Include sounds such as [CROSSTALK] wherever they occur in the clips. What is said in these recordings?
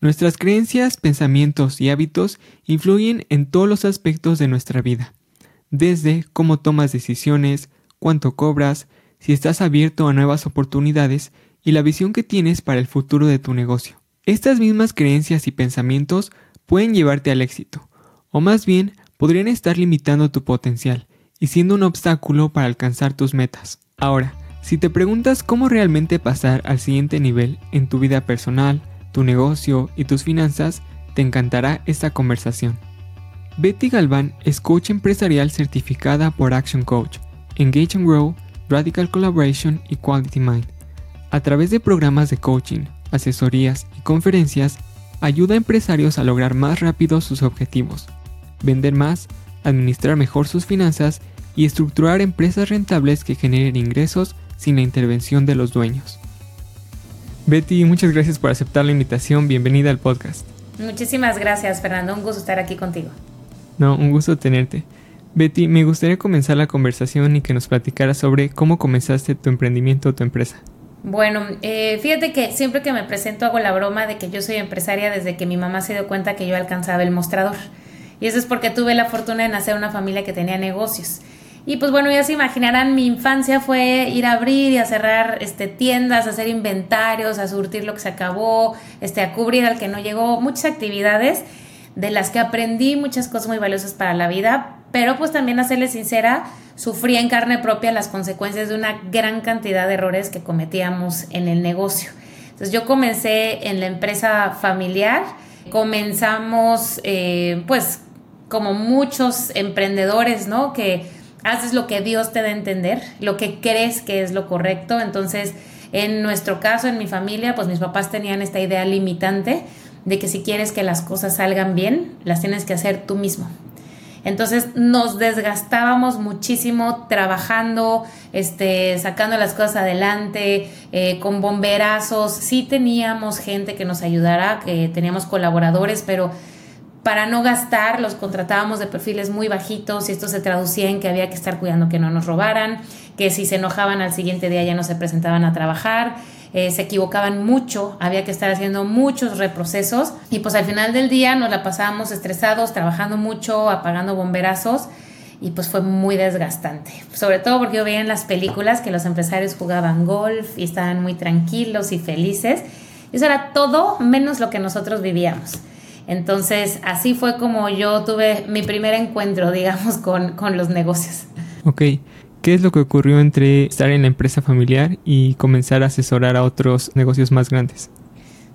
Nuestras creencias, pensamientos y hábitos influyen en todos los aspectos de nuestra vida, desde cómo tomas decisiones, cuánto cobras, si estás abierto a nuevas oportunidades y la visión que tienes para el futuro de tu negocio. Estas mismas creencias y pensamientos pueden llevarte al éxito, o más bien podrían estar limitando tu potencial y siendo un obstáculo para alcanzar tus metas. Ahora, si te preguntas cómo realmente pasar al siguiente nivel en tu vida personal, tu negocio y tus finanzas, te encantará esta conversación. Betty Galván es coach empresarial certificada por Action Coach, Engage and Grow, Radical Collaboration y Quality Mind. A través de programas de coaching, asesorías y conferencias, ayuda a empresarios a lograr más rápido sus objetivos, vender más, administrar mejor sus finanzas y estructurar empresas rentables que generen ingresos sin la intervención de los dueños. Betty, muchas gracias por aceptar la invitación. Bienvenida al podcast. Muchísimas gracias, Fernando. Un gusto estar aquí contigo. No, un gusto tenerte. Betty, me gustaría comenzar la conversación y que nos platicaras sobre cómo comenzaste tu emprendimiento o tu empresa. Bueno, eh, fíjate que siempre que me presento hago la broma de que yo soy empresaria desde que mi mamá se dio cuenta que yo alcanzaba el mostrador. Y eso es porque tuve la fortuna de nacer en una familia que tenía negocios. Y pues bueno, ya se imaginarán, mi infancia fue ir a abrir y a cerrar este, tiendas, a hacer inventarios, a surtir lo que se acabó, este, a cubrir al que no llegó, muchas actividades de las que aprendí muchas cosas muy valiosas para la vida, pero pues también a serle sincera, sufría en carne propia las consecuencias de una gran cantidad de errores que cometíamos en el negocio. Entonces yo comencé en la empresa familiar, comenzamos eh, pues como muchos emprendedores, ¿no? Que haces lo que Dios te da a entender, lo que crees que es lo correcto. Entonces, en nuestro caso, en mi familia, pues mis papás tenían esta idea limitante de que si quieres que las cosas salgan bien, las tienes que hacer tú mismo. Entonces nos desgastábamos muchísimo trabajando, este, sacando las cosas adelante, eh, con bomberazos. Sí teníamos gente que nos ayudara, que teníamos colaboradores, pero para no gastar los contratábamos de perfiles muy bajitos y esto se traducía en que había que estar cuidando que no nos robaran, que si se enojaban al siguiente día ya no se presentaban a trabajar, eh, se equivocaban mucho, había que estar haciendo muchos reprocesos y pues al final del día nos la pasábamos estresados, trabajando mucho, apagando bomberazos y pues fue muy desgastante, sobre todo porque yo veía en las películas que los empresarios jugaban golf y estaban muy tranquilos y felices. Eso era todo menos lo que nosotros vivíamos. Entonces, así fue como yo tuve mi primer encuentro, [LAUGHS] digamos, con, los negocios. Ok. ¿Qué es lo que ocurrió entre estar en la empresa familiar y comenzar a asesorar a otros negocios más grandes?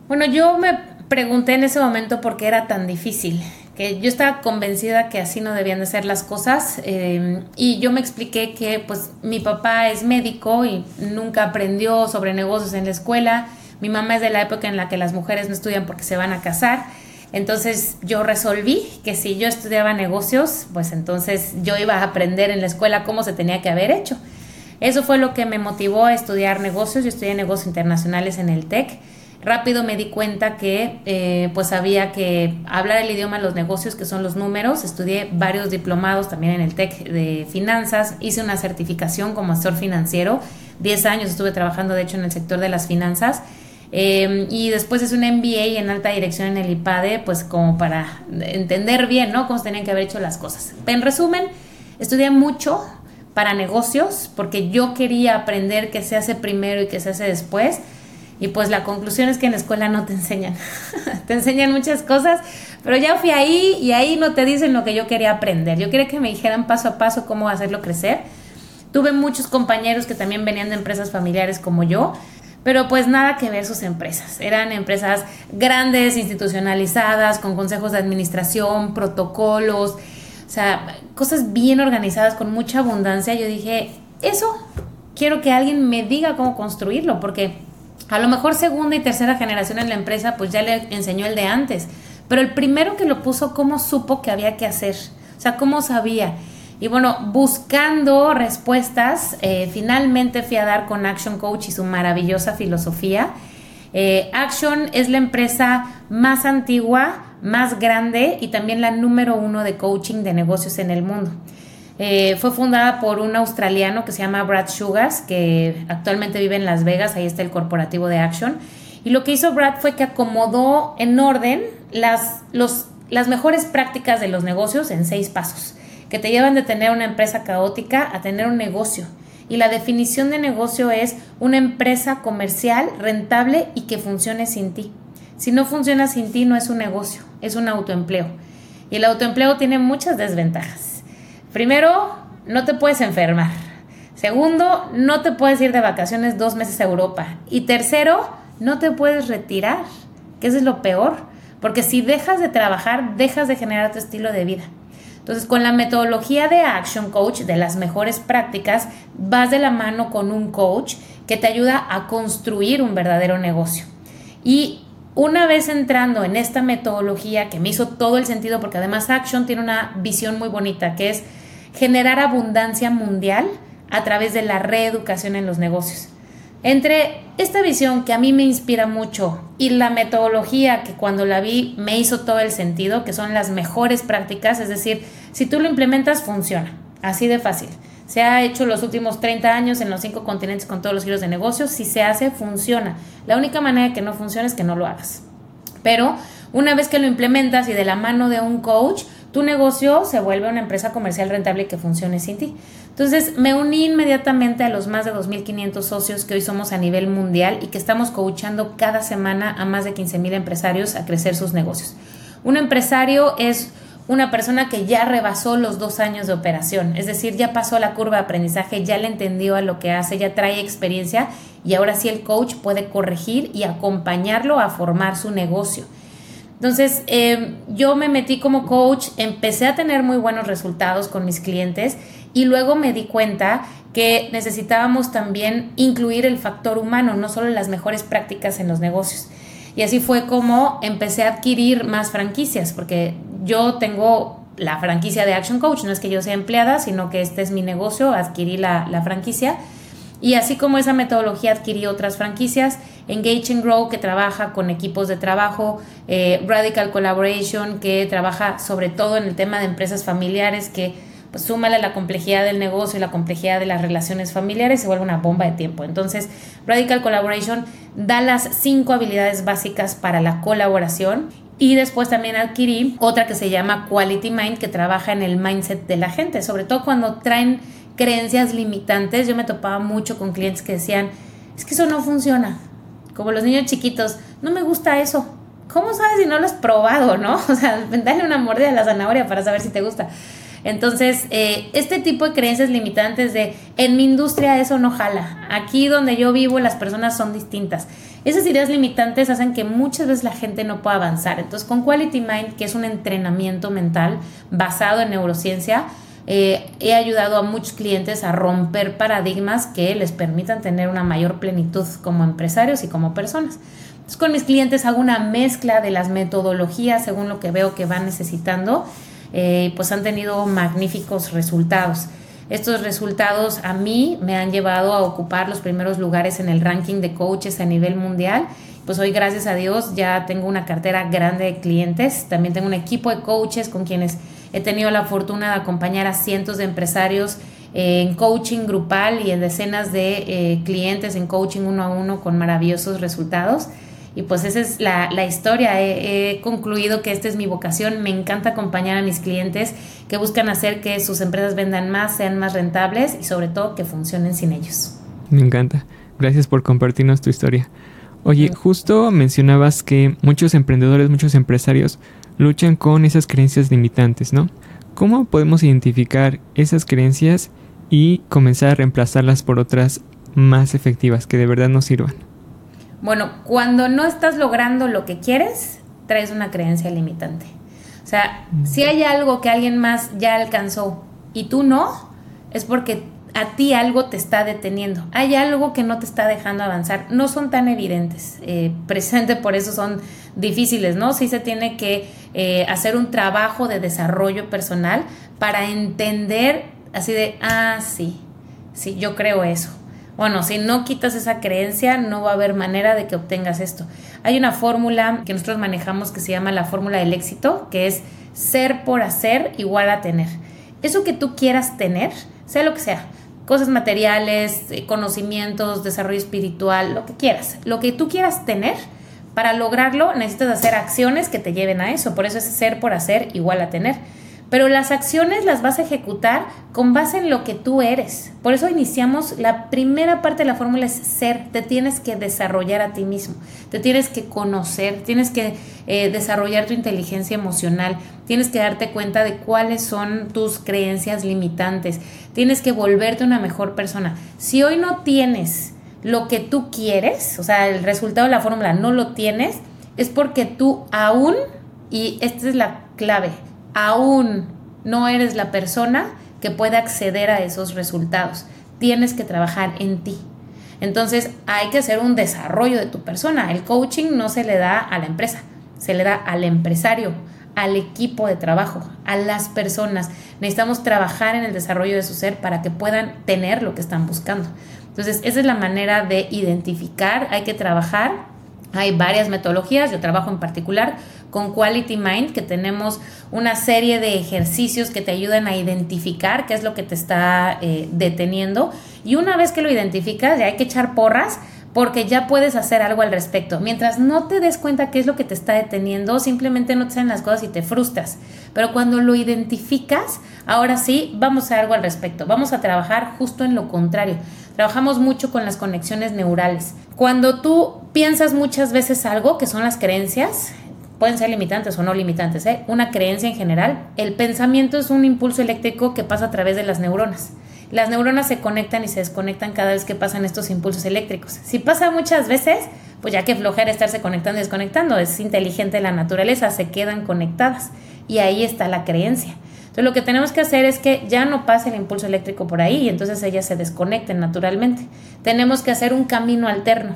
Bueno, yo me pregunté en ese momento por qué era tan difícil, que yo estaba convencida que así no debían de ser las cosas eh, y yo me expliqué que pues mi papá es médico y nunca aprendió sobre negocios en la escuela, mi mamá es de la época en la que las mujeres no estudian porque se van a casar entonces yo resolví que si yo estudiaba negocios, pues entonces yo iba a aprender en la escuela cómo se tenía que haber hecho. Eso fue lo que me motivó a estudiar negocios. Yo estudié negocios internacionales en el TEC. Rápido me di cuenta que eh, pues había que hablar el idioma de los negocios, que son los números. Estudié varios diplomados también en el TEC de finanzas. Hice una certificación como asesor financiero. Diez años estuve trabajando, de hecho, en el sector de las finanzas. Em, y después es un MBA en alta dirección en el IPADE, pues como para entender bien, ¿no? Cómo se tenían que haber hecho las cosas. En resumen, estudié mucho para negocios porque yo quería aprender qué se hace primero y qué se hace después. Y pues la conclusión es que en la escuela no te enseñan. [LAUGHS] te enseñan muchas cosas, pero ya fui ahí y ahí no te dicen lo que yo quería aprender. Yo quería que me dijeran paso a paso cómo hacerlo crecer. Tuve muchos compañeros que también venían de empresas familiares como yo, pero pues nada que ver sus empresas. Eran empresas grandes, institucionalizadas, con consejos de administración, protocolos, o sea, cosas bien organizadas, con mucha abundancia. Yo dije, eso quiero que alguien me diga cómo construirlo, porque a lo mejor segunda y tercera generación en la empresa, pues ya le enseñó el de antes. Pero el primero que lo puso, ¿cómo supo que había que hacer? O sea, ¿cómo sabía? Y bueno, buscando respuestas, eh, finalmente fui a dar con Action Coach y su maravillosa filosofía. Eh, Action es la empresa más antigua, más grande y también la número uno de coaching de negocios en el mundo. Eh, fue fundada por un australiano que se llama Brad Sugars, que actualmente vive en Las Vegas, ahí está el corporativo de Action. Y lo que hizo Brad fue que acomodó en orden las, las mejores prácticas de los negocios en seis pasos, que te llevan de tener una empresa caótica a tener un negocio. Y la definición de negocio es una empresa comercial rentable y que funcione sin ti. Si no funciona sin ti, no es un negocio, es un autoempleo. Y el autoempleo tiene muchas desventajas. Primero, no te puedes enfermar. Segundo, no te puedes ir de vacaciones dos meses a Europa. Y tercero, no te puedes retirar, que eso es lo peor. Porque si dejas de trabajar, dejas de generar tu estilo de vida. Entonces, con la metodología de Action Coach, de las mejores prácticas, vas de la mano con un coach que te ayuda a construir un verdadero negocio. Y una vez entrando en esta metodología que me hizo todo el sentido, porque además Action tiene una visión muy bonita, que es generar abundancia mundial a través de la reeducación en los negocios. Entre esta visión que a mí me inspira mucho y la metodología que cuando la vi me hizo todo el sentido, que son las mejores prácticas, es decir, si tú lo implementas funciona, así de fácil. Se ha hecho los últimos 30 años en los cinco continentes con todos los giros de negocios, si se hace funciona. La única manera de que no funcione es que no lo hagas. Pero una vez que lo implementas y de la mano de un coach, tu negocio se vuelve una empresa comercial rentable que funcione sin ti. Entonces me uní inmediatamente a los más de 2.500 socios que hoy somos a nivel mundial y que estamos coachando cada semana a más de 15.000 empresarios a crecer sus negocios. Un empresario es una persona que ya rebasó los dos años de operación, es decir, ya pasó la curva de aprendizaje, ya le entendió a lo que hace, ya trae experiencia y ahora sí el coach puede corregir y acompañarlo a formar su negocio. Entonces, eh, yo me metí como coach, empecé a tener muy buenos resultados con mis clientes y luego me di cuenta que necesitábamos también incluir el factor humano, no solo las mejores prácticas en los negocios. Y así fue como empecé a adquirir más franquicias, porque yo tengo la franquicia de Action Coach, no es que yo sea empleada, sino que este es mi negocio, adquirí la, la franquicia y así como esa metodología adquirí otras franquicias, Engage and Grow, que trabaja con equipos de trabajo, eh, Radical Collaboration, que trabaja sobre todo en el tema de empresas familiares, que pues súmale la complejidad del negocio y la complejidad de las relaciones familiares, se vuelve una bomba de tiempo. Entonces, Radical Collaboration da las cinco habilidades básicas para la colaboración y después también adquirí otra que se llama Quality Mind, que trabaja en el mindset de la gente, sobre todo cuando traen creencias limitantes. Yo me topaba mucho con clientes que decían, es que eso no funciona. Como los niños chiquitos, no me gusta eso. ¿Cómo sabes si no lo has probado, no? [LAUGHS] O sea, dale una mordida a la zanahoria para saber si te gusta. Entonces, eh, este tipo de creencias limitantes de en mi industria eso no jala. Aquí donde yo vivo las personas son distintas. Esas ideas limitantes hacen que muchas veces la gente no pueda avanzar. Entonces, con Quality Mind, que es un entrenamiento mental basado en neurociencia, eh, he ayudado a muchos clientes a romper paradigmas que les permitan tener una mayor plenitud como empresarios y como personas. Con mis clientes hago una mezcla de las metodologías según lo que veo que van necesitando, eh, pues han tenido magníficos resultados. Estos resultados a mí me han llevado a ocupar los primeros lugares en el ranking de coaches a nivel mundial. Pues hoy, gracias a Dios, ya tengo una cartera grande de clientes. También tengo un equipo de coaches con quienes He tenido la fortuna de acompañar a cientos de empresarios en coaching grupal y en decenas de eh, clientes en coaching uno a uno con maravillosos resultados. Y pues esa es la, historia. He, concluido que esta es mi vocación. Me encanta acompañar a mis clientes que buscan hacer que sus empresas vendan más, sean más rentables y sobre todo que funcionen sin ellos. Me encanta. Gracias por compartirnos tu historia. Oye, justo mencionabas que muchos emprendedores, muchos empresarios luchan con esas creencias limitantes, ¿no? ¿Cómo podemos identificar esas creencias y comenzar a reemplazarlas por otras más efectivas que de verdad nos sirvan? Bueno, cuando no estás logrando lo que quieres, traes una creencia limitante. O sea, si hay algo que alguien más ya alcanzó y tú no, es porque a ti algo te está deteniendo, hay algo que no te está dejando avanzar, no son tan evidentes, eh, [LAUGHS] por eso son difíciles, ¿no? Sí se tiene que eh, hacer un trabajo de desarrollo personal para entender así de, ah, sí, sí, yo creo eso. Bueno, si no quitas esa creencia, no va a haber manera de que obtengas esto. Hay una fórmula que nosotros manejamos que se llama la fórmula del éxito, que es ser por hacer igual a tener. Eso que tú quieras tener, sea lo que sea, cosas materiales, eh, conocimientos, desarrollo espiritual, lo que quieras, lo que tú quieras tener. Para lograrlo necesitas hacer acciones que te lleven a eso, por eso es ser por hacer igual a tener pero las acciones las vas a ejecutar con base en lo que tú eres. Por eso iniciamos, la primera parte de la fórmula es ser, te tienes que desarrollar a ti mismo, te tienes que conocer, tienes que eh, desarrollar tu inteligencia emocional, tienes que darte cuenta de cuáles son tus creencias limitantes, tienes que volverte una mejor persona. Si hoy no tienes lo que tú quieres, o sea, el resultado de la fórmula no lo tienes, es porque tú aún, y esta es la clave, aún no eres la persona que puede acceder a esos resultados. Tienes que trabajar en ti. Entonces hay que hacer un desarrollo de tu persona. El coaching no se le da a la empresa, se le da al empresario, al equipo de trabajo, a las personas. Necesitamos trabajar en el desarrollo de su ser para que puedan tener lo que están buscando. Entonces esa es la manera de identificar, hay que trabajar hay varias metodologías, yo trabajo en particular con Quality Mind, que tenemos una serie de ejercicios que te ayudan a identificar qué es lo que te está eh, deteniendo. Y una vez que lo identificas, ya hay que echar porras porque ya puedes hacer algo al respecto. Mientras no te des cuenta qué es lo que te está deteniendo, simplemente no te salen las cosas y te frustras. Pero cuando lo identificas, ahora sí, vamos a hacer algo al respecto. Vamos a trabajar justo en lo contrario. Trabajamos mucho con las conexiones neurales. Cuando tú piensas muchas veces algo, que son las creencias, pueden ser limitantes o no limitantes, ¿eh? una creencia en general, el pensamiento es un impulso eléctrico que pasa a través de las neuronas. Las neuronas se conectan y se desconectan cada vez que pasan estos impulsos eléctricos. Si pasa muchas veces, pues ya que flojera estarse conectando y desconectando, es inteligente la naturaleza, se quedan conectadas y ahí está la creencia. Entonces lo que tenemos que hacer es que ya no pase el impulso eléctrico por ahí y entonces ellas se desconecten naturalmente. Tenemos que hacer un camino alterno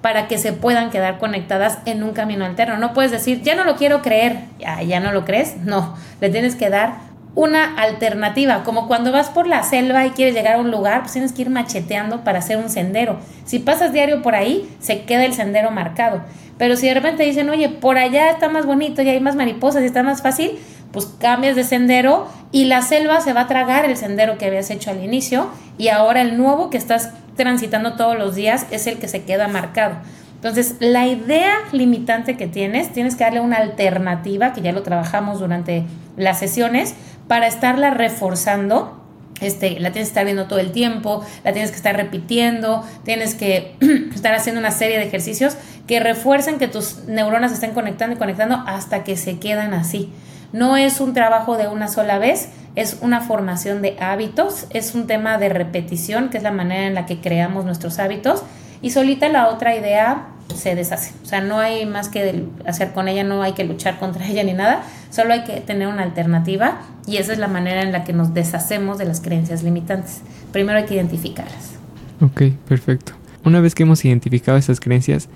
para que se puedan quedar conectadas en un camino alterno. No puedes decir, ya no lo quiero creer, ya, ya no lo crees. No, le tienes que dar una alternativa, como cuando vas por la selva y quieres llegar a un lugar, pues tienes que ir macheteando para hacer un sendero. Si pasas diario por ahí, se queda el sendero marcado. Pero si de repente dicen, oye, por allá está más bonito y hay más mariposas y está más fácil, pues cambias de sendero y la selva se va a tragar el sendero que habías hecho al inicio y ahora el nuevo que estás transitando todos los días es el que se queda marcado. Entonces, la idea limitante que tienes, tienes que darle una alternativa, que ya lo trabajamos durante las sesiones, para estarla reforzando. Este, la tienes que estar viendo todo el tiempo, la tienes que estar repitiendo, tienes que [CLEARS THROAT] estar haciendo una serie de ejercicios que refuercen que tus neuronas estén conectando y conectando hasta que se quedan así. No es un trabajo de una sola vez, es una formación de hábitos, es un tema de repetición, que es la manera en la que creamos nuestros hábitos, y solita la otra idea se deshace. O sea, no hay más que hacer con ella, no hay que luchar contra [LAUGHS] ella ni nada, solo hay que tener una alternativa y esa es la manera en la que nos deshacemos de las creencias limitantes. Primero hay que identificarlas. Ok, perfecto. Una vez que hemos identificado esas creencias,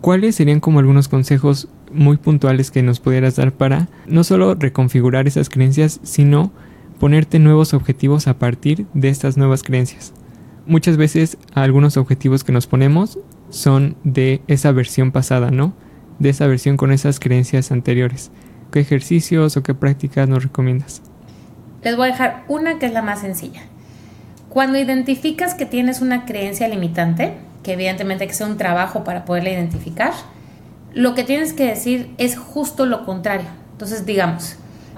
¿cuáles serían como algunos consejos muy puntuales que nos pudieras dar para no solo reconfigurar esas creencias, sino ponerte nuevos objetivos a partir de estas nuevas creencias. Muchas veces algunos objetivos que nos ponemos son de esa versión pasada, ¿no? De esa versión con esas creencias anteriores. ¿Qué ejercicios o qué prácticas nos recomiendas? Les voy a dejar una que es la más sencilla. Cuando identificas que tienes una creencia limitante, que evidentemente hay que hacer un trabajo para poderla identificar, lo que tienes que decir es justo lo contrario. Entonces, digamos,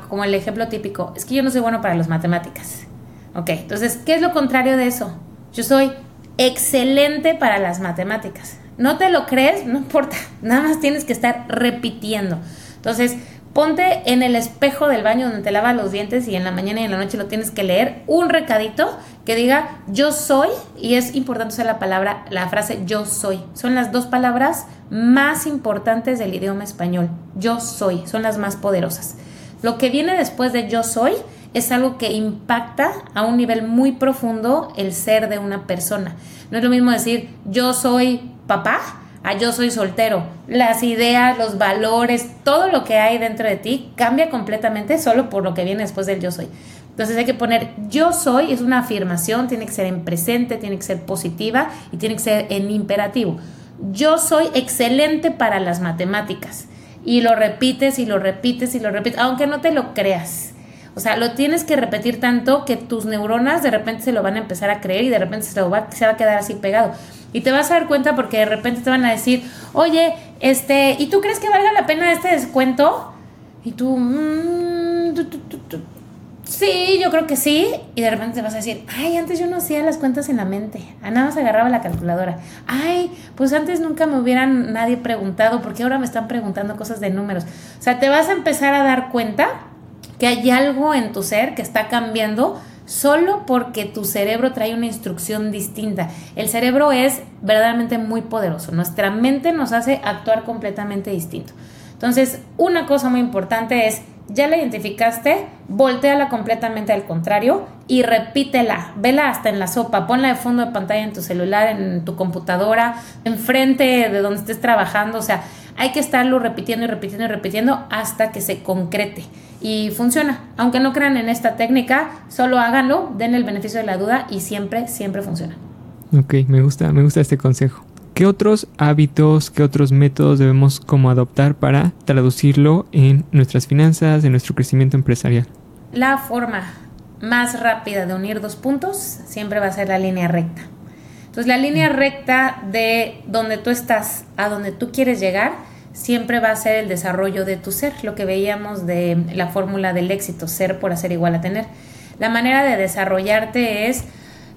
como el ejemplo típico, es que yo no soy bueno para las matemáticas. Ok, entonces, ¿qué es lo contrario de eso? Yo soy excelente para las matemáticas. ¿No te lo crees? No importa, [LAUGHS] nada más tienes que estar repitiendo. Entonces, ponte en el espejo del baño donde te lavas los dientes y en la mañana y en la noche lo tienes que leer, un recadito que diga yo soy, y es importante usar la palabra, la frase yo soy. Son las dos palabras más importantes del idioma español. Yo soy, son las más poderosas. Lo que viene después de yo soy es algo que impacta a un nivel muy profundo el ser de una persona. No es lo mismo decir yo soy papá a yo soy soltero. Las ideas, los valores, todo lo que hay dentro de ti cambia completamente solo por lo que viene después del yo soy. Entonces hay que poner yo soy, es una afirmación, tiene que ser en presente, tiene que ser positiva y tiene que ser en imperativo. Yo soy excelente para las matemáticas. Y lo repites y lo repites y lo repites, aunque no te lo creas. O sea, lo tienes que repetir tanto que tus neuronas de repente se lo van a empezar a creer y de repente se, va, se va a quedar así pegado. Y te vas a dar cuenta porque de repente te van a decir, oye, este, ¿y tú crees que valga la pena este descuento? Y tú, mmm, sí, yo creo que sí. Y de repente te vas a decir, ay, antes yo no hacía las cuentas en la mente. A nada más agarraba la calculadora. Ay, pues antes nunca me hubieran nadie preguntado, porque ahora me están preguntando cosas de números. O sea, te vas a empezar a dar cuenta que hay algo en tu ser que está cambiando solo porque tu cerebro trae una instrucción distinta. El cerebro es verdaderamente muy poderoso. Nuestra mente nos hace actuar completamente distinto. Entonces, una cosa muy importante es, ya la identificaste, volteala completamente al contrario y repítela. Vela hasta en la sopa, ponla de fondo de pantalla en tu celular, en tu computadora, enfrente de donde estés trabajando. O sea, hay que estarlo repitiendo y repitiendo y repitiendo hasta que se concrete y funciona. Aunque no crean en esta técnica, solo háganlo, den el beneficio de la duda y siempre, siempre funciona. Ok, me gusta, me gusta este consejo. ¿Qué otros hábitos, qué otros métodos debemos como adoptar para traducirlo en nuestras finanzas, en nuestro crecimiento empresarial? La forma más rápida de unir dos puntos siempre va a ser la línea recta. Entonces la línea recta de donde tú estás a donde tú quieres llegar siempre va a ser el desarrollo de tu ser, lo que veíamos de la fórmula del éxito, ser por hacer igual a tener. La manera de desarrollarte es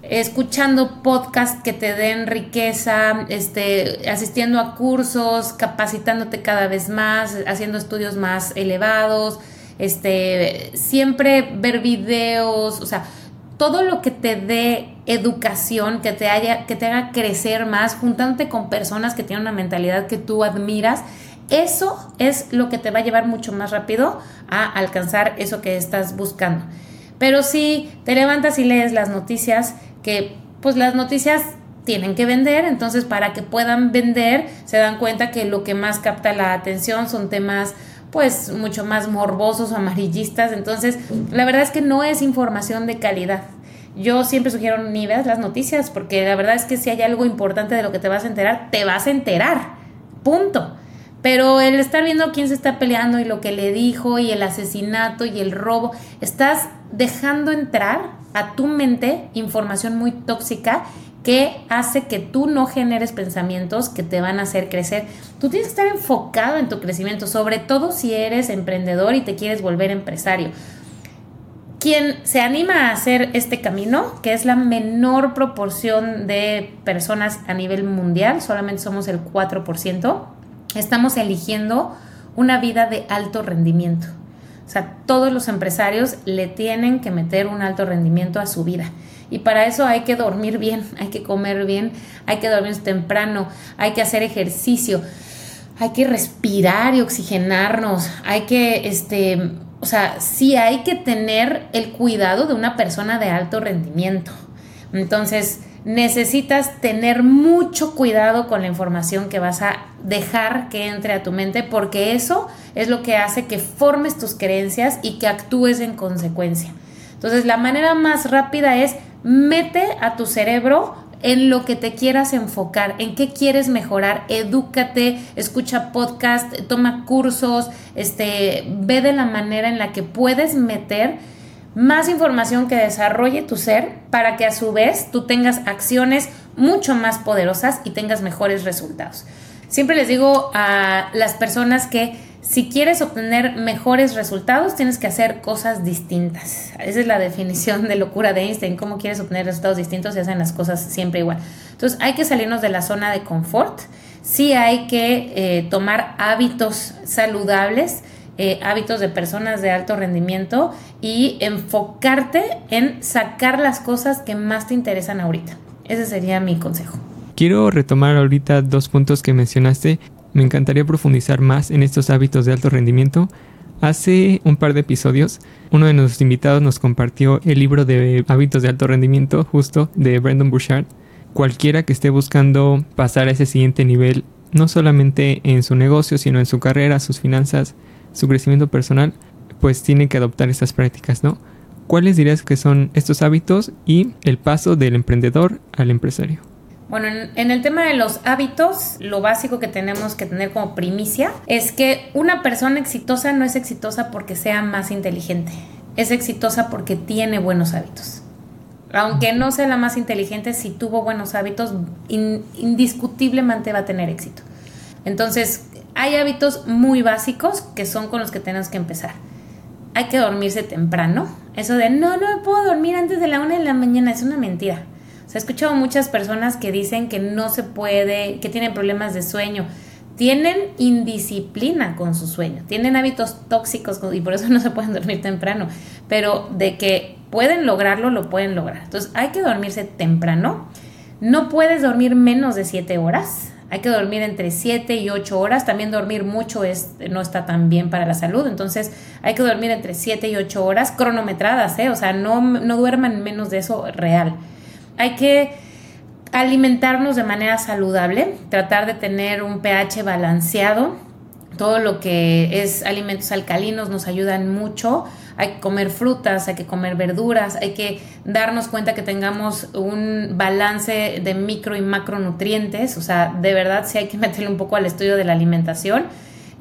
escuchando podcasts que te den riqueza, este, asistiendo a cursos, capacitándote cada vez más, haciendo estudios más elevados, este, siempre ver videos, o sea, todo lo que te dé educación, que te, haya, que te haga crecer más, juntándote con personas que tienen una mentalidad que tú admiras, eso es lo que te va a llevar mucho más rápido a alcanzar eso que estás buscando. Pero si te levantas y lees las noticias, que pues las noticias tienen que vender, entonces para que puedan vender se dan cuenta que lo que más capta la atención son temas pues mucho más morbosos o amarillistas, entonces la verdad es que no es información de calidad. Yo siempre sugiero ni veas las noticias porque la verdad es que si hay algo importante de lo que te vas a enterar, te vas a enterar. Punto. Pero el estar viendo quién se está peleando y lo que le dijo y el asesinato y el robo, estás dejando entrar a tu mente información muy tóxica que hace que tú no generes pensamientos que te van a hacer crecer. Tú tienes que estar enfocado en tu crecimiento, sobre todo si eres emprendedor y te quieres volver empresario. Quien se anima a hacer este camino, que es la menor proporción de personas a nivel mundial, solamente somos el 4%, estamos eligiendo una vida de alto rendimiento. O sea, todos los empresarios le tienen que meter un alto rendimiento a su vida. Y para eso hay que dormir bien, [LAUGHS] hay que comer bien, hay que dormir temprano, hay que hacer ejercicio, hay que respirar y oxigenarnos, hay que, este, o sea, sí hay que tener el cuidado de una persona de alto rendimiento. Entonces, necesitas tener mucho cuidado con la información que vas a dejar que entre a tu mente porque eso es lo que hace que formes tus creencias y que actúes en consecuencia. Entonces la manera más rápida es mete a tu cerebro en lo que te quieras enfocar, en qué quieres mejorar, edúcate, escucha podcast, toma cursos, este, ve de la manera en la que puedes meter más información que desarrolle tu ser para que a su vez tú tengas acciones mucho más poderosas y tengas mejores resultados. Siempre les digo a las personas que si quieres obtener mejores resultados, tienes que hacer cosas distintas. Esa es la definición de locura de Einstein, cómo quieres obtener resultados distintos y hacen las cosas siempre igual. Entonces hay que salirnos de la zona de confort, sí hay que eh, tomar hábitos saludables, eh, hábitos de personas de alto rendimiento y enfocarte en sacar las cosas que más te interesan ahorita. Ese sería mi consejo. Quiero retomar ahorita dos puntos que mencionaste. Me encantaría profundizar más en estos hábitos de alto rendimiento. Hace un par de episodios, uno de nuestros invitados nos compartió el libro de hábitos de alto rendimiento, justo de Brandon Bouchard. Cualquiera que esté buscando pasar a ese siguiente nivel, no solamente en su negocio, sino en su carrera, sus finanzas, su crecimiento personal, pues tiene que adoptar estas prácticas, ¿no? ¿Cuáles dirías que son estos hábitos y el paso del emprendedor al empresario? Bueno, en, el tema de los hábitos, lo básico que tenemos que tener como primicia es que una persona exitosa no es exitosa porque sea más inteligente. es exitosa porque tiene buenos hábitos. Aunque no sea la más inteligente, si tuvo buenos hábitos, indiscutiblemente va a tener éxito. Entonces, hay hábitos muy básicos que son con los que tenemos que empezar. Hay que dormirse temprano. Eso de no, no me puedo dormir antes de la una de la mañana es una mentira. Se ha escuchado muchas personas que dicen que no se puede, que tienen problemas de sueño. Tienen indisciplina con su sueño, tienen hábitos tóxicos y por eso [LAUGHS] no se pueden dormir temprano. Pero de que pueden lograrlo, lo pueden lograr. Entonces hay que dormirse temprano. No puedes dormir menos de 7 horas. Hay que dormir entre 7 y 8 horas. También dormir mucho es, no está tan bien para la salud. Entonces hay que dormir entre 7 y 8 horas cronometradas, ¿eh? O sea, no, no duerman menos de eso real. Hay que alimentarnos de manera saludable, tratar de tener un pH balanceado. Todo lo que es alimentos alcalinos nos ayudan mucho hay que comer frutas, hay que comer verduras, hay que darnos cuenta que tengamos un balance de micro y macronutrientes, o sea, de verdad sí hay que [LAUGHS] meterle un poco al estudio de la alimentación.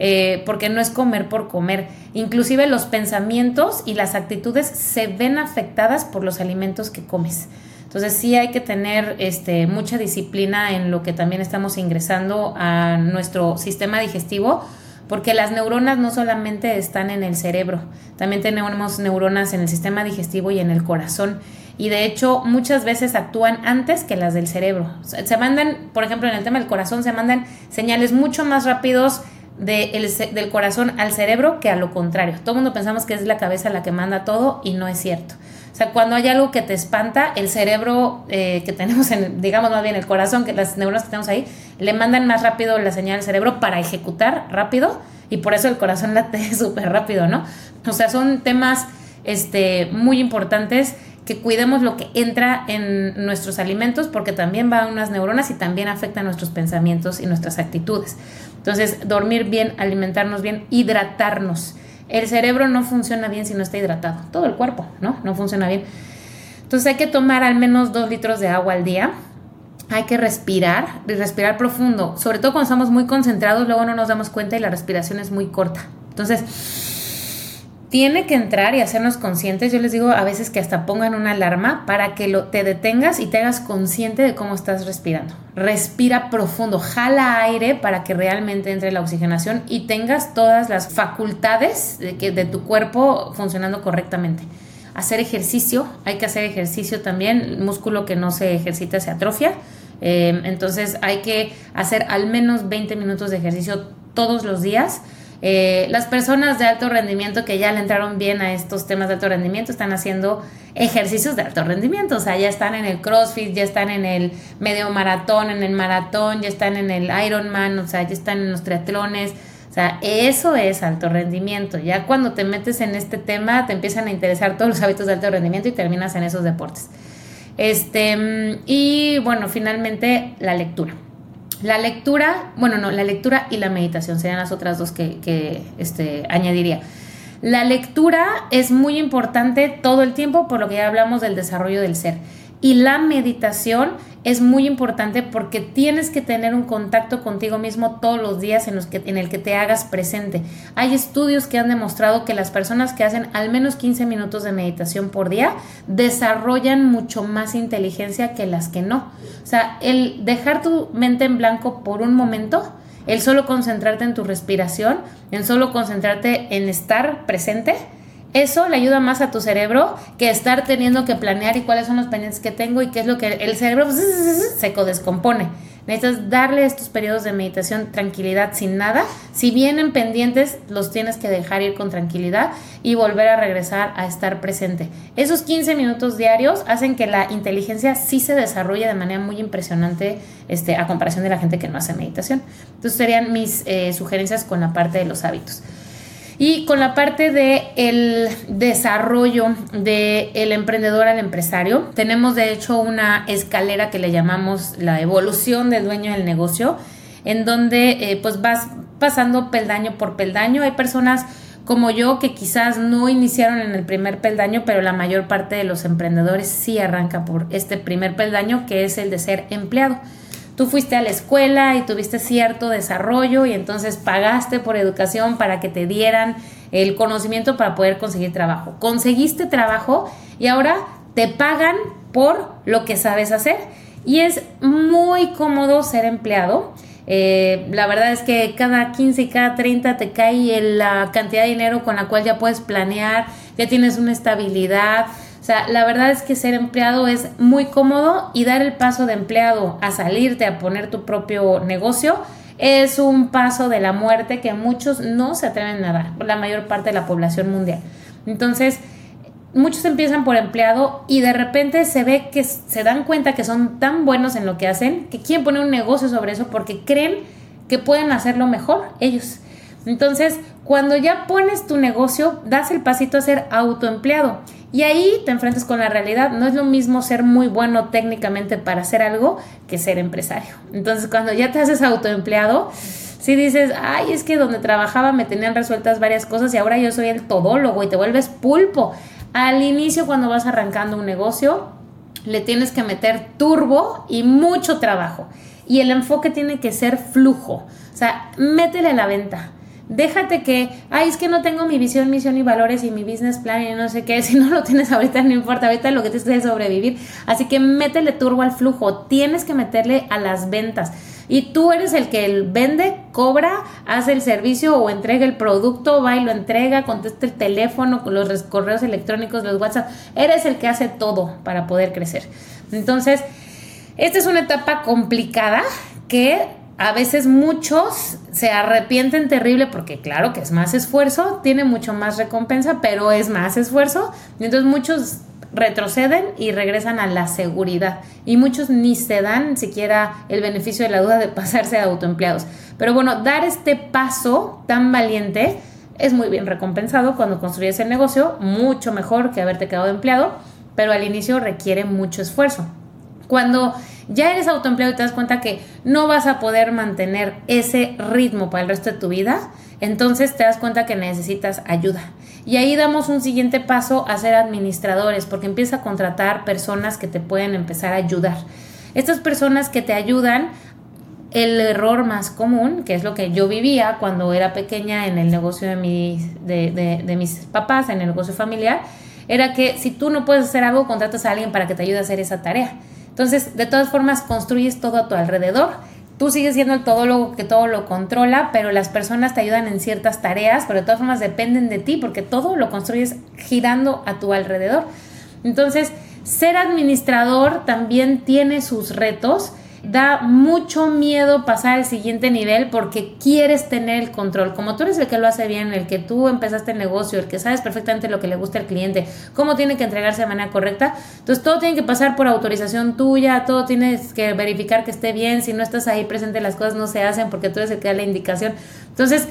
Eh, porque no es comer por comer. Inclusive los pensamientos y las actitudes se ven afectadas por los alimentos que comes. Entonces sí hay que tener este, mucha disciplina en lo que también estamos ingresando a nuestro sistema digestivo porque las neuronas no solamente están en el cerebro, también tenemos neuronas en el sistema digestivo y en el corazón. Y de hecho muchas veces actúan antes que las del cerebro. Se mandan, por ejemplo, en el tema del corazón, se mandan señales mucho más rápidos del corazón al cerebro que a lo contrario. Todo el mundo pensamos que es la cabeza la que manda todo y no es cierto. O sea, cuando hay algo que te espanta, el cerebro eh, que tenemos, en, digamos más bien el corazón, que las neuronas que tenemos ahí, le mandan más rápido la señal al cerebro para ejecutar rápido y por eso el corazón [LAUGHS] late súper rápido, ¿no? O sea, son temas este, muy importantes que cuidemos lo que entra en nuestros alimentos porque también va a unas neuronas y también afecta nuestros pensamientos y nuestras actitudes. Entonces, dormir bien, alimentarnos bien, hidratarnos. El cerebro no funciona bien si no está hidratado. Todo el cuerpo, ¿no? No funciona bien. Entonces hay que tomar al menos dos litros de agua al día hay que respirar, respirar profundo, sobre todo cuando estamos muy concentrados, luego no nos damos cuenta y la respiración es muy corta. Entonces, tiene que entrar y hacernos conscientes. Yo les digo a veces que hasta pongan una alarma para que lo, te detengas y te hagas consciente de cómo estás respirando. Respira profundo, jala aire para que realmente entre la oxigenación y tengas todas las facultades de, que, de tu cuerpo funcionando correctamente hacer ejercicio, hay que hacer ejercicio también, el músculo que no se ejercita se atrofia, eh, entonces hay que hacer al menos 20 minutos de ejercicio todos los días. Eh, las personas de alto rendimiento que ya le entraron bien a estos temas de alto rendimiento están haciendo ejercicios de alto rendimiento, o sea, ya están en el CrossFit, ya están en el medio maratón, en el maratón, ya están en el Ironman, o sea, ya están en los triatlones, o sea, eso es alto rendimiento. Ya cuando te metes en este tema, te empiezan a interesar todos los hábitos de alto rendimiento y terminas en esos deportes. Este, y bueno, finalmente la lectura. La lectura, bueno, no, la lectura y la meditación serían las otras dos que, que este, añadiría. La lectura es muy importante todo el tiempo, por lo que ya hablamos del desarrollo del ser. Y la meditación es muy importante porque tienes que tener un contacto contigo mismo todos los días en, los que, en el que te hagas presente. Hay estudios que han demostrado que las personas que hacen al menos 15 minutos de meditación por día desarrollan mucho más inteligencia que las que no. O sea, el dejar tu mente en blanco por un momento, el solo concentrarte en tu respiración, en solo concentrarte en estar presente, eso le ayuda más a tu cerebro que estar teniendo que planear y cuáles son los pendientes que tengo y qué es lo que el cerebro [LAUGHS] se descompone. Necesitas darle estos periodos de meditación tranquilidad sin nada. Si vienen pendientes, los tienes que dejar ir con tranquilidad y volver a regresar a estar presente. Esos 15 minutos diarios hacen que la inteligencia sí se desarrolle de manera muy impresionante este, a comparación de la gente que no hace meditación. Entonces serían mis eh, sugerencias con la parte de los hábitos. Y con la parte de el desarrollo del el emprendedor al empresario, tenemos de hecho una escalera que le llamamos la evolución del dueño del negocio, en donde eh, pues vas pasando peldaño por peldaño. Hay personas como yo que quizás no iniciaron en el primer peldaño, pero la mayor parte de los emprendedores sí arranca por este primer peldaño que es el de ser empleado tú fuiste a la escuela y tuviste cierto desarrollo y entonces pagaste por educación para que te dieran el conocimiento para poder conseguir trabajo. Conseguiste trabajo y ahora te pagan por lo que sabes hacer. Y es muy cómodo ser empleado. Eh, la verdad es que cada 15 y cada 30 te cae la cantidad de dinero con la cual ya puedes planear, ya tienes una estabilidad. Sea, la verdad es que ser empleado es muy cómodo y dar el paso de empleado a salirte a poner tu propio negocio es un paso de la muerte que muchos no se atreven a dar, la mayor parte de la población mundial. Entonces, muchos empiezan por empleado y de repente se ve que se dan cuenta que son tan buenos en lo que hacen que quieren poner un negocio sobre eso porque creen que pueden hacerlo mejor ellos. Entonces, cuando ya pones tu negocio, das el pasito a ser autoempleado. Y ahí te enfrentas con la realidad. No es lo mismo ser muy bueno técnicamente para hacer algo que ser empresario. Entonces, cuando ya te haces autoempleado, si dices, ay, es que donde trabajaba me tenían resueltas varias cosas y ahora yo soy el todólogo y te vuelves pulpo. Al inicio, cuando vas arrancando un negocio, le tienes que meter turbo y mucho trabajo. Y el enfoque tiene que ser flujo. O sea, métele la venta. Déjate que, ay, es que no tengo mi visión, misión y valores y mi business plan y no sé qué. [LAUGHS] Si no lo tienes ahorita, no importa. Ahorita lo que tienes es sobrevivir. Así que métele turbo al flujo. Tienes que meterle a las ventas. Y tú eres el que vende, cobra, hace el servicio o entrega el producto, va y lo entrega, contesta el teléfono, los correos electrónicos, los WhatsApp. Eres el que hace todo para poder crecer. Entonces, esta es una etapa complicada que a veces muchos se arrepienten terrible porque claro que es más esfuerzo, tiene mucho más recompensa, pero es más esfuerzo. Entonces muchos retroceden y regresan a la seguridad. Y muchos ni se dan siquiera el beneficio de la duda de [LAUGHS] pasarse a autoempleados. Pero bueno, dar este paso tan valiente es muy bien recompensado cuando construyes el negocio, mucho mejor que haberte quedado empleado, pero al inicio requiere mucho esfuerzo. Cuando ya eres autoempleado y te das cuenta que no vas a poder mantener ese ritmo para el resto de tu vida, entonces te das cuenta que necesitas ayuda. Y ahí damos un siguiente paso a ser administradores, porque empieza a contratar personas que te pueden empezar a ayudar. Estas personas que te ayudan, el error más común, que es lo que yo vivía cuando era pequeña en el negocio de mis, de, de mis papás, en el negocio familiar, era que si tú no puedes hacer algo, contratas a alguien para que te ayude a hacer esa tarea. Entonces, de todas formas, construyes todo a tu alrededor. Tú sigues siendo el todólogo que todo lo controla, pero las personas te ayudan en ciertas tareas, pero de todas formas dependen de ti porque todo lo construyes girando a tu alrededor. Entonces, ser administrador también tiene sus retos da mucho miedo pasar al siguiente nivel porque quieres tener el control. Como tú eres el que lo hace bien, el que tú empezaste el negocio, el que sabes perfectamente lo que le gusta al cliente, cómo tiene que entregarse de manera correcta, entonces todo tiene que pasar por autorización tuya, todo tienes que verificar que esté bien, si no estás ahí presente las cosas no se hacen porque tú eres el que da la indicación. Entonces,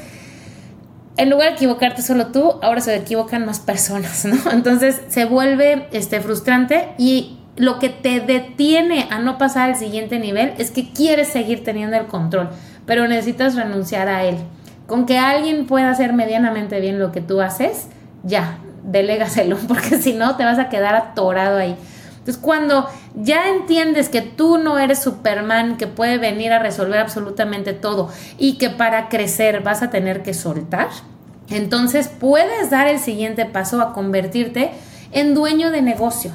en lugar de equivocarte solo tú, ahora se equivocan más personas, ¿no? [LAUGHS] Entonces se vuelve este, frustrante y lo que te detiene a no pasar al siguiente nivel es que quieres seguir teniendo el control, pero necesitas renunciar a él. Con que alguien pueda hacer medianamente bien lo que tú haces, ya, delégaselo, [LAUGHS] porque si no te vas a quedar atorado ahí. Entonces, cuando ya entiendes que tú no eres Superman, que puede venir a resolver absolutamente todo y que para crecer vas a tener que soltar, entonces puedes dar el siguiente paso a convertirte en dueño de negocio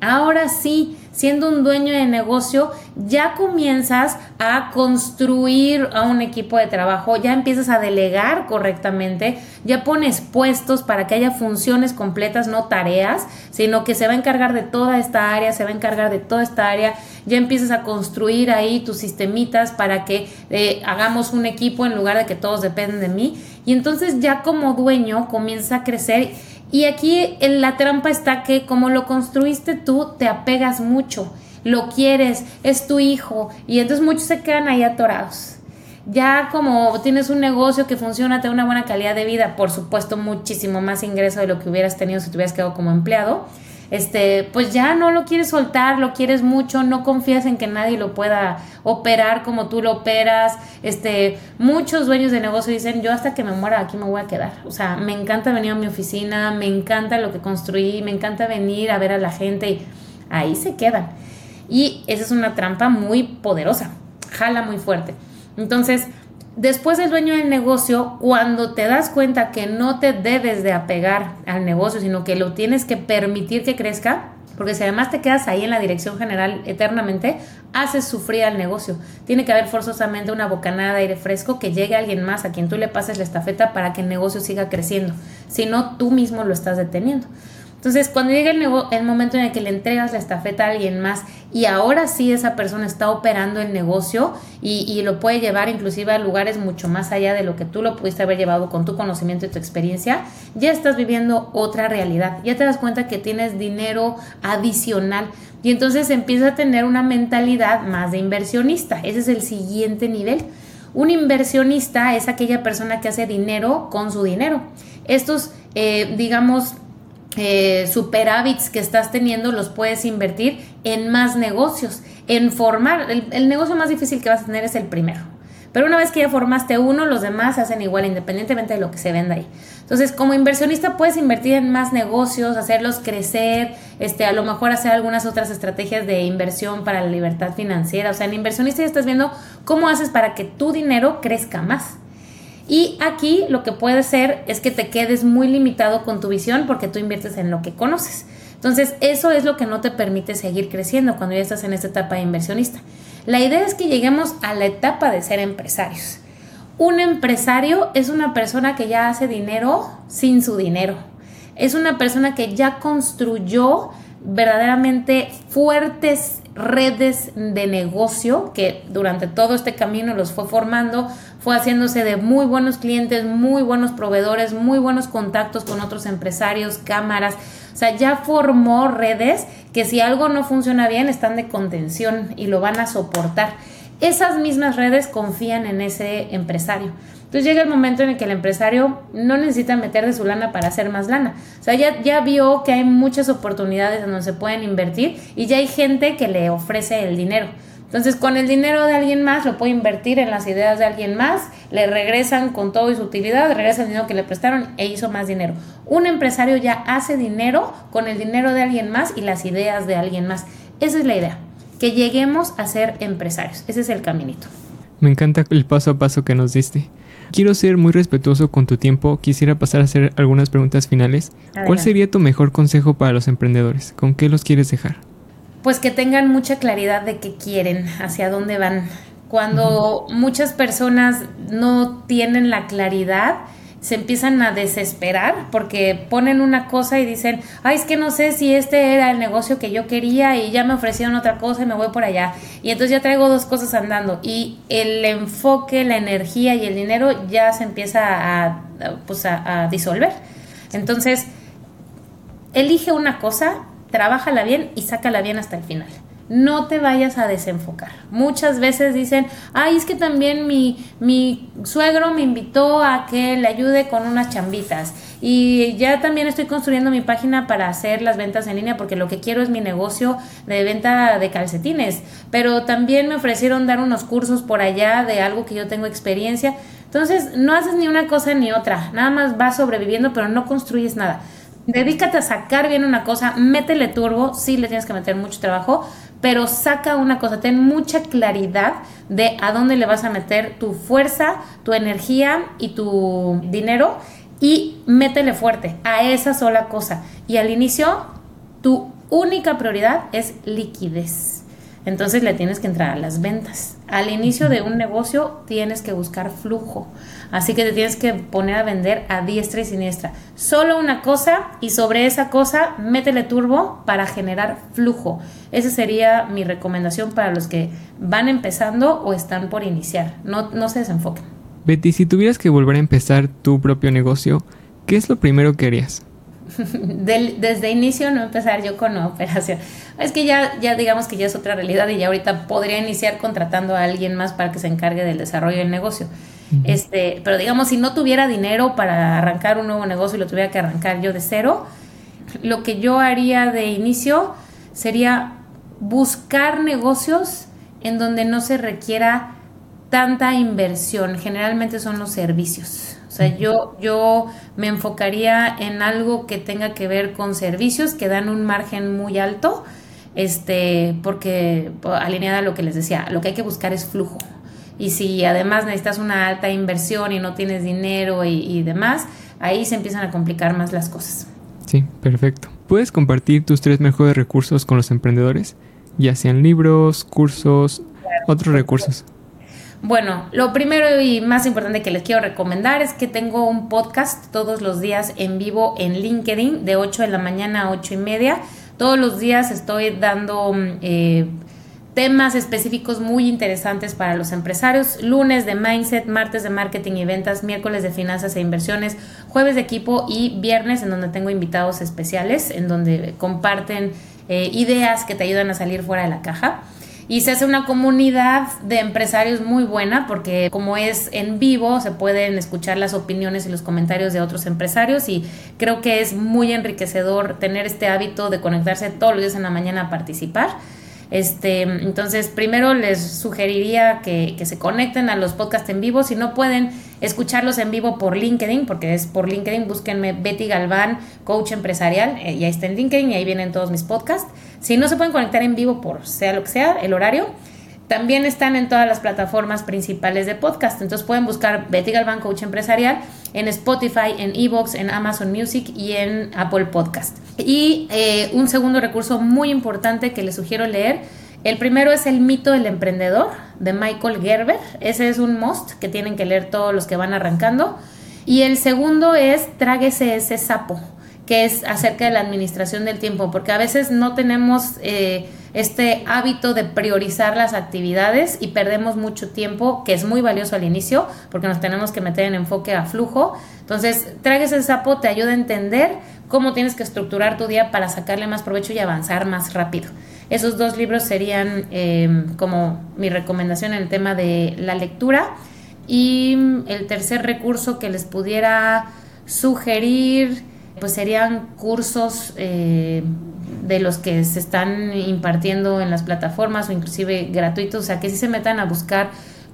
Ahora sí, siendo un dueño de negocio, ya comienzas a construir a un equipo de trabajo, ya empiezas a delegar correctamente, ya pones puestos para que haya funciones completas, no tareas, sino que se va a encargar de toda esta área, se va a encargar de toda esta área, ya empiezas a construir ahí tus sistemitas para que eh, hagamos un equipo en lugar de que todos dependen de mí. Y entonces ya como dueño comienza a crecer y aquí la trampa está que como lo construiste tú, te apegas mucho, lo quieres, es tu hijo, y entonces muchos se quedan ahí atorados. Ya como tienes un negocio que funciona, te da una buena calidad de vida, por supuesto muchísimo más ingreso de lo que hubieras tenido si te hubieras quedado como empleado, este, pues ya no lo quieres soltar, lo quieres mucho, no confías en que nadie lo pueda operar como tú lo operas. Este, muchos dueños de negocio dicen, yo hasta que me muera aquí me voy a quedar. O sea, me encanta venir a mi oficina, me encanta lo que construí, me encanta venir a ver a la gente y ahí se quedan. Y esa es una trampa muy poderosa, jala muy fuerte. Entonces, Después el dueño del negocio, cuando te das cuenta que no te debes de apegar al negocio, sino que lo tienes que permitir que crezca, porque si además te quedas ahí en la dirección general eternamente, haces sufrir al negocio. Tiene que haber forzosamente una bocanada de aire fresco que llegue a alguien más a quien tú le pases la estafeta para que el negocio siga creciendo. Si no, tú mismo lo estás deteniendo. Entonces, cuando llega el, el, momento en el que le entregas la estafeta a alguien más y ahora sí esa persona está operando el negocio y, lo puede llevar inclusive a lugares mucho más allá de lo que tú lo pudiste haber llevado con tu conocimiento y tu experiencia, ya estás viviendo otra realidad. Ya te das cuenta que tienes dinero adicional y entonces empieza a tener una mentalidad más de inversionista. Ese es el siguiente nivel. Un inversionista es aquella persona que hace dinero con su dinero. Estos, eh, digamos, eh, superávits que estás teniendo los puedes invertir en más negocios, en formar. El, negocio más difícil que vas a tener es el primero. Pero una vez que ya formaste uno, los demás se hacen igual independientemente de lo que se venda ahí. Entonces, como inversionista puedes invertir en más negocios, hacerlos crecer, este, a lo mejor hacer algunas otras estrategias de inversión para la libertad financiera. O sea, en inversionista ya estás viendo cómo haces para que tu dinero crezca más. Y aquí lo que puede ser es que te quedes muy limitado con tu visión porque tú inviertes en lo que conoces. Entonces, eso es lo que no te permite seguir creciendo cuando ya estás en esta etapa de inversionista. La idea es que lleguemos a la etapa de ser empresarios. Un empresario es una persona que ya hace dinero sin su dinero. Es una persona que ya construyó verdaderamente fuertes redes de negocio que durante todo este camino los fue formando, fue haciéndose de muy buenos clientes, muy buenos proveedores, muy buenos contactos con otros empresarios, cámaras. O sea, ya formó redes que si algo no funciona bien están de contención y lo van a soportar. Esas mismas redes confían en ese empresario. Entonces llega el momento en el que el empresario no necesita meter de su lana para hacer más lana. O sea, ya, ya vio que hay muchas oportunidades donde se pueden invertir y ya hay gente que le ofrece el dinero. Entonces, con el dinero de alguien más, lo puede invertir en las ideas de alguien más, le regresan con todo y su utilidad, regresa el dinero que le prestaron e hizo más dinero. Un empresario ya hace dinero con el dinero de alguien más y las ideas de alguien más. Esa es la idea, que lleguemos a ser empresarios. Ese es el caminito. Me encanta el paso a paso que nos diste. Quiero ser muy respetuoso con tu tiempo. Quisiera pasar a hacer algunas preguntas finales. ¿Cuál sería tu mejor consejo para los emprendedores? ¿Con qué los quieres dejar? Pues que tengan mucha claridad de qué quieren, hacia dónde van. Cuando muchas personas no tienen la claridad, se empiezan a desesperar porque ponen una cosa y dicen, ay, es que no sé si este era el negocio que yo quería y ya me ofrecieron otra cosa y me voy por allá. Y entonces ya traigo dos cosas andando y el enfoque, la energía y el dinero ya se empieza a, pues a, disolver. Entonces, elige una cosa, trabájala bien y sácala bien hasta el final no te vayas a desenfocar. Muchas veces dicen, ay, es que también mi, mi suegro me invitó a que le ayude con unas chambitas. Y ya también estoy construyendo mi página para hacer las ventas en línea porque lo que quiero es mi negocio de venta de calcetines. Pero también me ofrecieron dar unos cursos por allá de algo que yo tengo experiencia. Entonces, no haces ni una cosa ni otra. Nada más vas sobreviviendo, pero no construyes nada. Dedícate a sacar bien una cosa, métele turbo, sí le tienes que meter mucho trabajo, pero saca una cosa, ten mucha claridad de a dónde le vas a meter tu fuerza, tu energía y tu dinero y métele fuerte a esa sola cosa. Y al inicio, tu única prioridad es liquidez. Entonces le tienes que entrar a las ventas. Al inicio de un negocio tienes que buscar flujo. Así que te tienes que poner a vender a diestra y siniestra. Solo una cosa y sobre esa cosa métele turbo para generar flujo. Esa sería mi recomendación para los que van empezando o están por iniciar. No, no se desenfoquen. Betty, si tuvieras que volver a empezar tu propio negocio, ¿qué es lo primero que harías? [LAUGHS] desde inicio no empezar yo con una operación. Es que ya, ya digamos que ya es otra realidad y ya ahorita podría iniciar contratando a alguien más para que se encargue del desarrollo del negocio. Este, pero digamos, si no tuviera dinero para arrancar un nuevo negocio y lo tuviera que arrancar yo de cero, lo que yo haría de inicio sería buscar negocios en donde no se requiera tanta inversión. Generalmente son los servicios. O sea, yo, yo me enfocaría en algo que tenga que ver con servicios que dan un margen muy alto, este, porque alineada a lo que les decía, lo que hay que buscar es flujo. Y si además necesitas una alta inversión y no tienes dinero y, y demás, ahí se empiezan a complicar más las cosas. Sí, perfecto. ¿Puedes compartir tus tres mejores recursos con los emprendedores? Ya sean libros, cursos, otros recursos. Bueno, lo primero y más importante que les quiero recomendar es que tengo un podcast todos los días en vivo en LinkedIn de 8 de la mañana a 8 y media. Todos los días estoy dando mm, eh, temas específicos muy interesantes para los empresarios. Lunes de mindset, martes de marketing y ventas, miércoles de finanzas e inversiones, jueves de equipo y viernes en donde tengo invitados especiales, en donde comparten eh, ideas que te ayudan a salir fuera de la caja y se hace una comunidad de empresarios muy buena porque como es en vivo se pueden escuchar las opiniones y los comentarios de otros empresarios y creo que es muy enriquecedor tener este hábito de conectarse todos los días en la mañana a participar. Este, entonces, primero les sugeriría que, se conecten a los podcasts en vivo. Si no pueden escucharlos en vivo por LinkedIn, porque es por LinkedIn, búsquenme Betty Galván, coach empresarial, eh, y ahí está en LinkedIn y ahí vienen todos mis podcasts. Si no se pueden conectar en vivo por sea lo que sea, el horario, también están en todas las plataformas principales de podcast. Entonces pueden buscar Betty Galván, coach empresarial, en Spotify, en Evox, en Amazon Music y en Apple Podcast. Y eh, un segundo recurso muy importante que les sugiero leer. El primero es El mito del emprendedor de Michael Gerber. Ese es un must que tienen que leer todos los que van arrancando. Y el segundo es Tráguese ese sapo, que es acerca de la administración del tiempo, porque a veces no tenemos... Eh, este hábito de priorizar las actividades y perdemos mucho tiempo, que es muy valioso al inicio, porque nos tenemos que meter en enfoque a flujo. Entonces, Tragues el sapo te ayuda a entender cómo tienes que estructurar tu día para sacarle más provecho y avanzar más rápido. Esos dos libros serían em, como mi recomendación en el tema de la lectura. Y el tercer recurso que les pudiera sugerir, pues serían cursos eh, de los que se están impartiendo en las plataformas o inclusive gratuitos, o sea, que sí se metan a buscar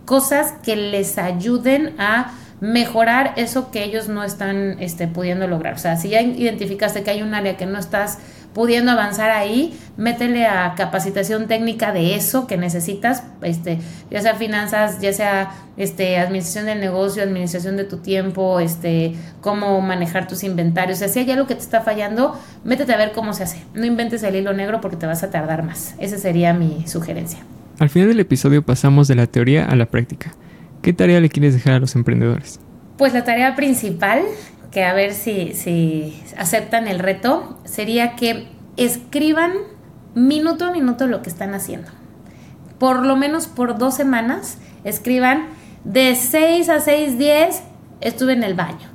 cosas que les ayuden a mejorar eso que ellos no están este, pudiendo lograr. O sea, si ya identificaste que hay un área que no estás pudiendo avanzar ahí, métele a capacitación técnica de eso que necesitas, este, ya sea finanzas, ya sea este, administración del negocio, administración de tu tiempo, este, cómo manejar tus inventarios. O sea, si hay algo que te está fallando, métete a ver cómo se hace. No inventes el hilo negro porque te vas a tardar más. Esa sería mi sugerencia. Al final del episodio pasamos de la teoría a la práctica. ¿Qué tarea le quieres dejar a los emprendedores? Pues la tarea principal que a ver si, si aceptan el reto, sería que escriban minuto a minuto lo que están haciendo. Por lo menos por dos semanas, escriban de 6 a 6.10 estuve en el baño.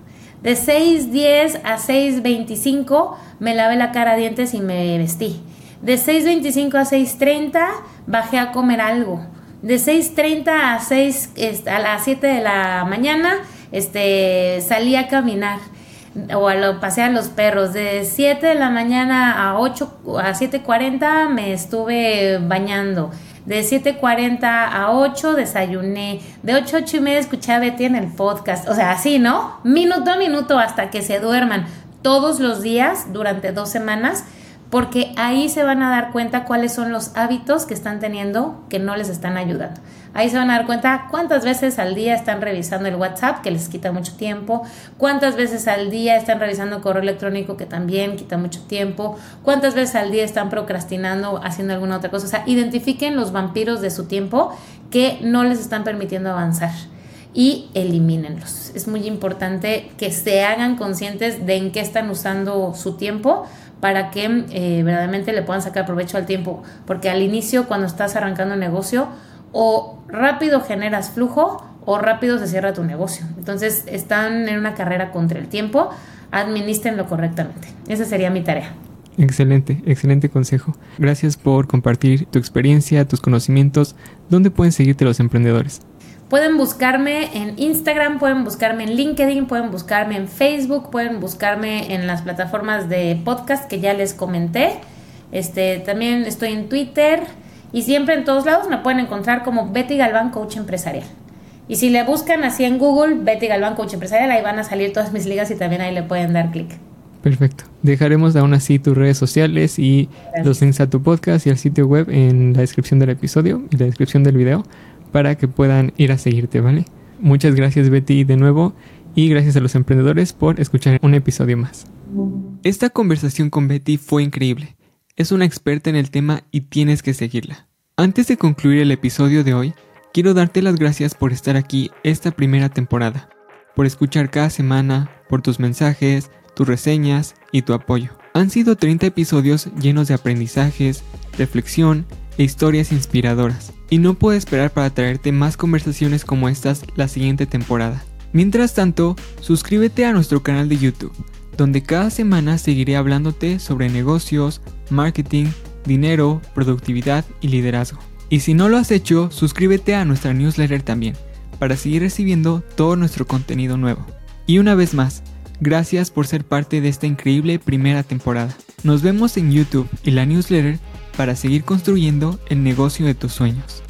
De 6.10 a 6.25 me lavé la cara dientes y me vestí. De 6.25 a 6.30 bajé a comer algo. De 6.30 a, 6, a las 7 de la mañana este, salí a caminar o a lo, pasé a los perros. De 7 de la mañana a 8 a 7.40 me estuve bañando. De 7.40 a 8 desayuné. De 8 a 8 y media escuché a Betty en el podcast. O sea, así, ¿no? Minuto a minuto hasta que se duerman. Todos los días durante dos semanas porque ahí se van a dar cuenta cuáles son los hábitos que están teniendo que no les están ayudando. Ahí se van a dar cuenta cuántas veces al día están revisando el WhatsApp, que les quita mucho tiempo, cuántas veces al día están revisando correo electrónico, que también quita mucho tiempo, cuántas veces al día están procrastinando, haciendo alguna otra cosa. O sea, identifiquen los vampiros de su tiempo que no les están permitiendo avanzar y elimínenlos. Es muy importante que se hagan conscientes de en qué están usando su tiempo para que eh, verdaderamente le puedan sacar provecho al tiempo. Porque al inicio, cuando estás arrancando un negocio, o rápido generas flujo o rápido se cierra tu negocio. Entonces están en una carrera contra el tiempo, administrenlo correctamente. Esa sería mi tarea. Excelente, excelente consejo. Gracias por compartir tu experiencia, tus conocimientos. ¿Dónde pueden seguirte los emprendedores? Pueden buscarme en Instagram, pueden buscarme en LinkedIn, pueden buscarme en Facebook, pueden buscarme en las plataformas de podcast que ya les comenté. Este, también estoy en Twitter y siempre en todos lados me pueden encontrar como Betty Galván Coach Empresarial. Y si le buscan así en Google, Betty Galván Coach Empresarial, ahí van a salir todas mis ligas y también ahí le pueden dar clic. Perfecto. Dejaremos aún así tus redes sociales y los links a tu podcast y al sitio web en la descripción del episodio y la descripción del video para que puedan ir a seguirte, ¿vale? Muchas gracias Betty de nuevo y gracias a los emprendedores por escuchar un episodio más. Esta conversación con Betty fue increíble. Es una experta en el tema y tienes que seguirla. Antes de concluir el episodio de hoy, quiero darte las gracias por estar aquí esta primera temporada, por escuchar cada semana, por tus mensajes, tus reseñas y tu apoyo. Han sido 30 episodios llenos de aprendizajes, reflexión e historias inspiradoras, y no puedo esperar para traerte más conversaciones como estas la siguiente temporada. Mientras tanto, suscríbete a nuestro canal de YouTube, donde cada semana seguiré hablándote sobre negocios, marketing, dinero, productividad y liderazgo. Y si no lo has hecho, suscríbete a nuestra newsletter también, para seguir recibiendo todo nuestro contenido nuevo. Y una vez más, gracias por ser parte de esta increíble primera temporada. Nos vemos en YouTube y la newsletter para seguir construyendo el negocio de tus sueños.